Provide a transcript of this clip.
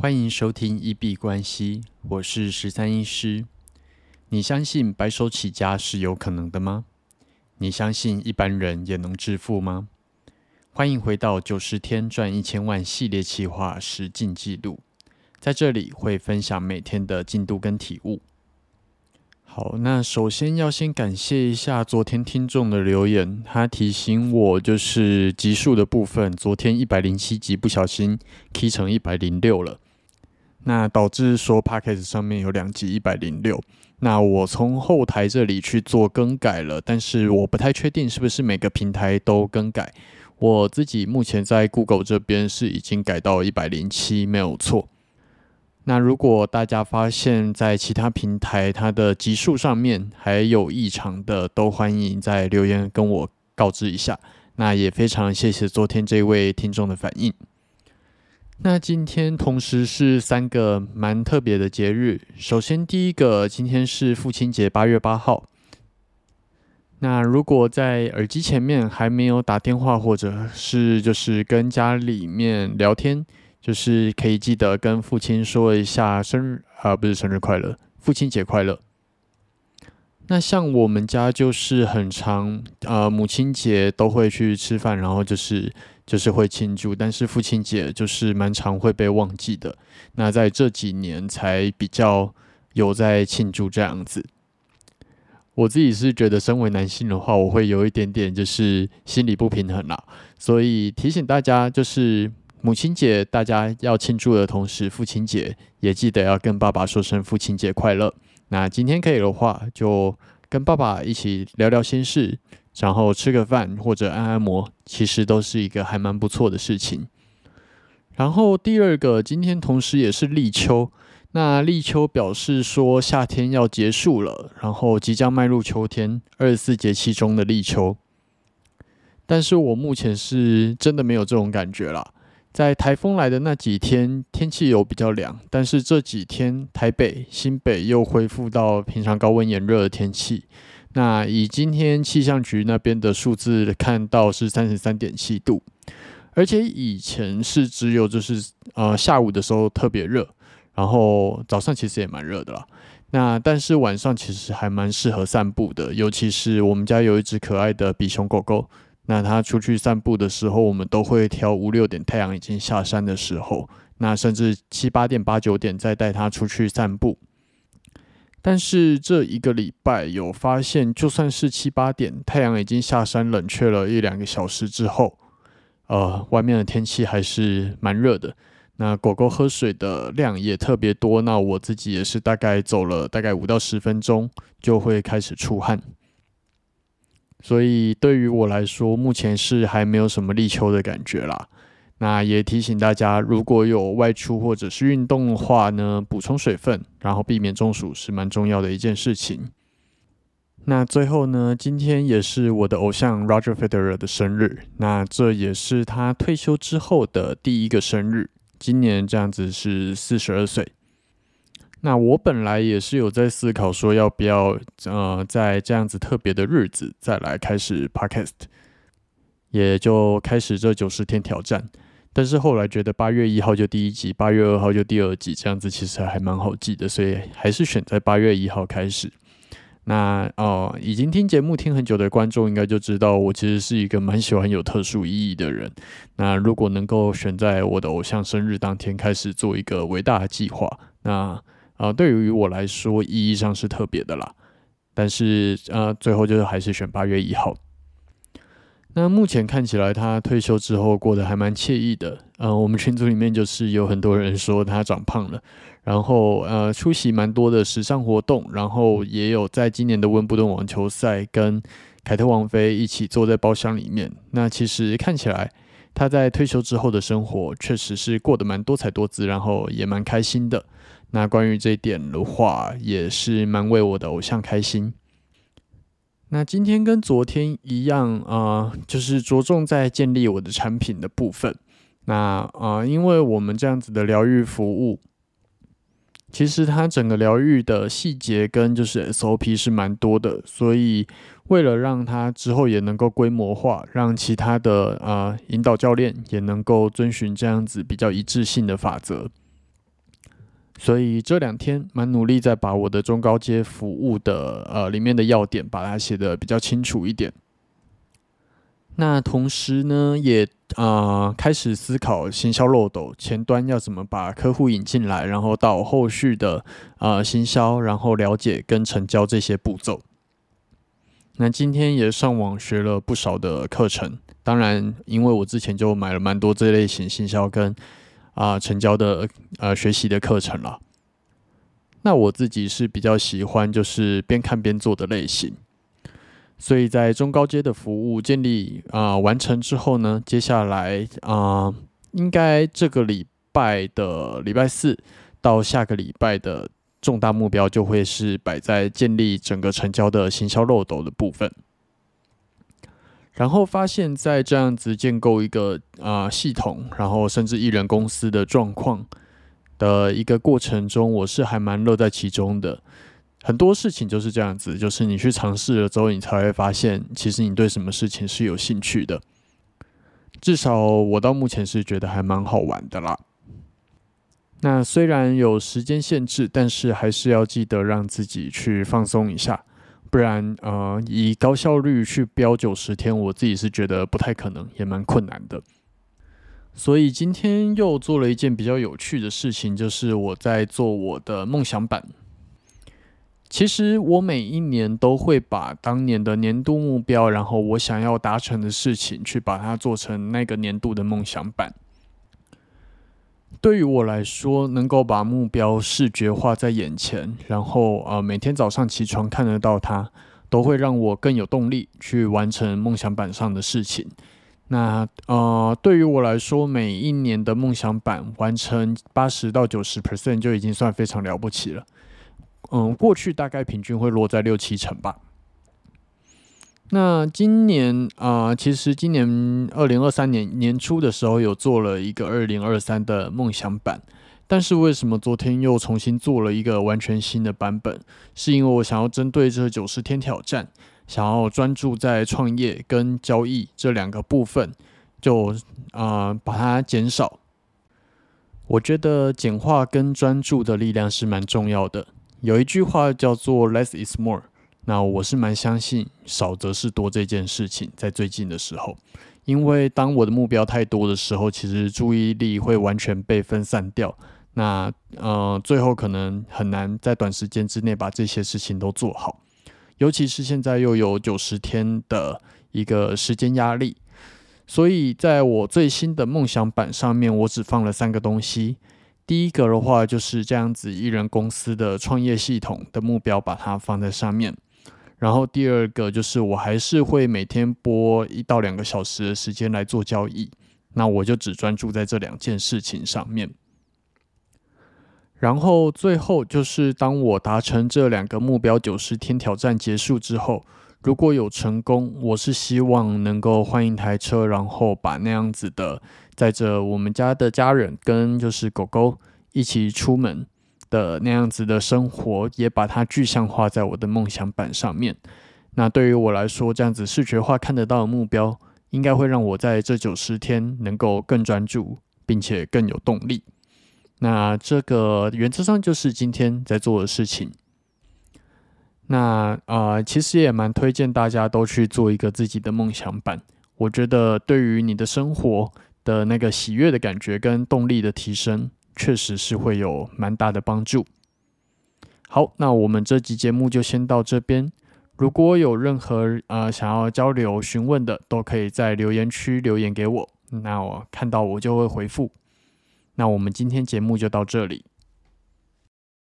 欢迎收听一币关系，我是十三医师。你相信白手起家是有可能的吗？你相信一般人也能致富吗？欢迎回到九十天赚一千万系列企划实进记录，在这里会分享每天的进度跟体悟。好，那首先要先感谢一下昨天听众的留言，他提醒我就是集数的部分，昨天一百零七集不小心 k 成一百零六了，那导致说 p a c k a g e 上面有两集一百零六，那我从后台这里去做更改了，但是我不太确定是不是每个平台都更改，我自己目前在 Google 这边是已经改到一百零七，没有错。那如果大家发现，在其他平台它的级数上面还有异常的，都欢迎在留言跟我告知一下。那也非常谢谢昨天这位听众的反应。那今天同时是三个蛮特别的节日。首先第一个，今天是父亲节，八月八号。那如果在耳机前面还没有打电话，或者是就是跟家里面聊天。就是可以记得跟父亲说一下生日啊，不是生日快乐，父亲节快乐。那像我们家就是很常呃母亲节都会去吃饭，然后就是就是会庆祝，但是父亲节就是蛮常会被忘记的。那在这几年才比较有在庆祝这样子。我自己是觉得身为男性的话，我会有一点点就是心理不平衡啦，所以提醒大家就是。母亲节大家要庆祝的同时，父亲节也记得要跟爸爸说声父亲节快乐。那今天可以的话，就跟爸爸一起聊聊心事，然后吃个饭或者按按摩，其实都是一个还蛮不错的事情。然后第二个，今天同时也是立秋，那立秋表示说夏天要结束了，然后即将迈入秋天，二十四节气中的立秋。但是我目前是真的没有这种感觉了。在台风来的那几天，天气有比较凉，但是这几天台北、新北又恢复到平常高温炎热的天气。那以今天气象局那边的数字看到是三十三点七度，而且以前是只有就是呃下午的时候特别热，然后早上其实也蛮热的啦。那但是晚上其实还蛮适合散步的，尤其是我们家有一只可爱的比熊狗狗。那他出去散步的时候，我们都会挑五六点太阳已经下山的时候，那甚至七八点、八九点再带他出去散步。但是这一个礼拜有发现，就算是七八点太阳已经下山，冷却了一两个小时之后，呃，外面的天气还是蛮热的。那狗狗喝水的量也特别多，那我自己也是大概走了大概五到十分钟就会开始出汗。所以对于我来说，目前是还没有什么立秋的感觉啦。那也提醒大家，如果有外出或者是运动的话呢，补充水分，然后避免中暑是蛮重要的一件事情。那最后呢，今天也是我的偶像 Roger Federer 的生日，那这也是他退休之后的第一个生日，今年这样子是四十二岁。那我本来也是有在思考说要不要，呃，在这样子特别的日子再来开始 podcast，也就开始这九十天挑战。但是后来觉得八月一号就第一集，八月二号就第二集，这样子其实还蛮好记的，所以还是选在八月一号开始。那哦，已经听节目听很久的观众应该就知道，我其实是一个蛮喜欢有特殊意义的人。那如果能够选在我的偶像生日当天开始做一个伟大的计划，那。啊，对于我来说，意义上是特别的啦。但是，呃，最后就是还是选八月一号。那目前看起来，他退休之后过得还蛮惬意的。呃，我们群组里面就是有很多人说他长胖了，然后呃，出席蛮多的时尚活动，然后也有在今年的温布顿网球赛跟凯特王妃一起坐在包厢里面。那其实看起来他在退休之后的生活确实是过得蛮多彩多姿，然后也蛮开心的。那关于这一点的话，也是蛮为我的偶像开心。那今天跟昨天一样啊，就是着重在建立我的产品的部分。那啊，因为我们这样子的疗愈服务，其实它整个疗愈的细节跟就是 SOP 是蛮多的，所以为了让它之后也能够规模化，让其他的啊引导教练也能够遵循这样子比较一致性的法则。所以这两天蛮努力在把我的中高阶服务的呃里面的要点把它写的比较清楚一点。那同时呢，也啊开始思考行销漏斗前端要怎么把客户引进来，然后到后续的啊行销，然后了解跟成交这些步骤。那今天也上网学了不少的课程，当然因为我之前就买了蛮多这类型行销跟。啊，成交的呃学习的课程了。那我自己是比较喜欢就是边看边做的类型，所以在中高阶的服务建立啊完成之后呢，接下来啊应该这个礼拜的礼拜四到下个礼拜的重大目标就会是摆在建立整个成交的行销漏斗的部分。然后发现，在这样子建构一个啊系统，然后甚至艺人公司的状况的一个过程中，我是还蛮乐在其中的。很多事情就是这样子，就是你去尝试了之后，你才会发现，其实你对什么事情是有兴趣的。至少我到目前是觉得还蛮好玩的啦。那虽然有时间限制，但是还是要记得让自己去放松一下。不然，呃，以高效率去标九十天，我自己是觉得不太可能，也蛮困难的。所以今天又做了一件比较有趣的事情，就是我在做我的梦想版。其实我每一年都会把当年的年度目标，然后我想要达成的事情，去把它做成那个年度的梦想版。对于我来说，能够把目标视觉化在眼前，然后呃每天早上起床看得到它，都会让我更有动力去完成梦想板上的事情。那呃对于我来说，每一年的梦想板完成八十到九十 percent 就已经算非常了不起了。嗯，过去大概平均会落在六七成吧。那今年啊，其实今年二零二三年年初的时候，有做了一个二零二三的梦想版，但是为什么昨天又重新做了一个完全新的版本？是因为我想要针对这九十天挑战，想要专注在创业跟交易这两个部分，就啊把它减少。我觉得简化跟专注的力量是蛮重要的。有一句话叫做 “less is more”。那我是蛮相信少则是多这件事情，在最近的时候，因为当我的目标太多的时候，其实注意力会完全被分散掉。那呃，最后可能很难在短时间之内把这些事情都做好，尤其是现在又有九十天的一个时间压力，所以在我最新的梦想版上面，我只放了三个东西。第一个的话就是这样子，艺人公司的创业系统的目标，把它放在上面。然后第二个就是，我还是会每天播一到两个小时的时间来做交易，那我就只专注在这两件事情上面。然后最后就是，当我达成这两个目标，九十天挑战结束之后，如果有成功，我是希望能够换一台车，然后把那样子的载着我们家的家人跟就是狗狗一起出门。的那样子的生活，也把它具象化在我的梦想板上面。那对于我来说，这样子视觉化看得到的目标，应该会让我在这九十天能够更专注，并且更有动力。那这个原则上就是今天在做的事情。那啊，其实也蛮推荐大家都去做一个自己的梦想版。我觉得对于你的生活的那个喜悦的感觉跟动力的提升。确实是会有蛮大的帮助。好，那我们这集节目就先到这边。如果有任何呃想要交流询问的，都可以在留言区留言给我，那我看到我就会回复。那我们今天节目就到这里。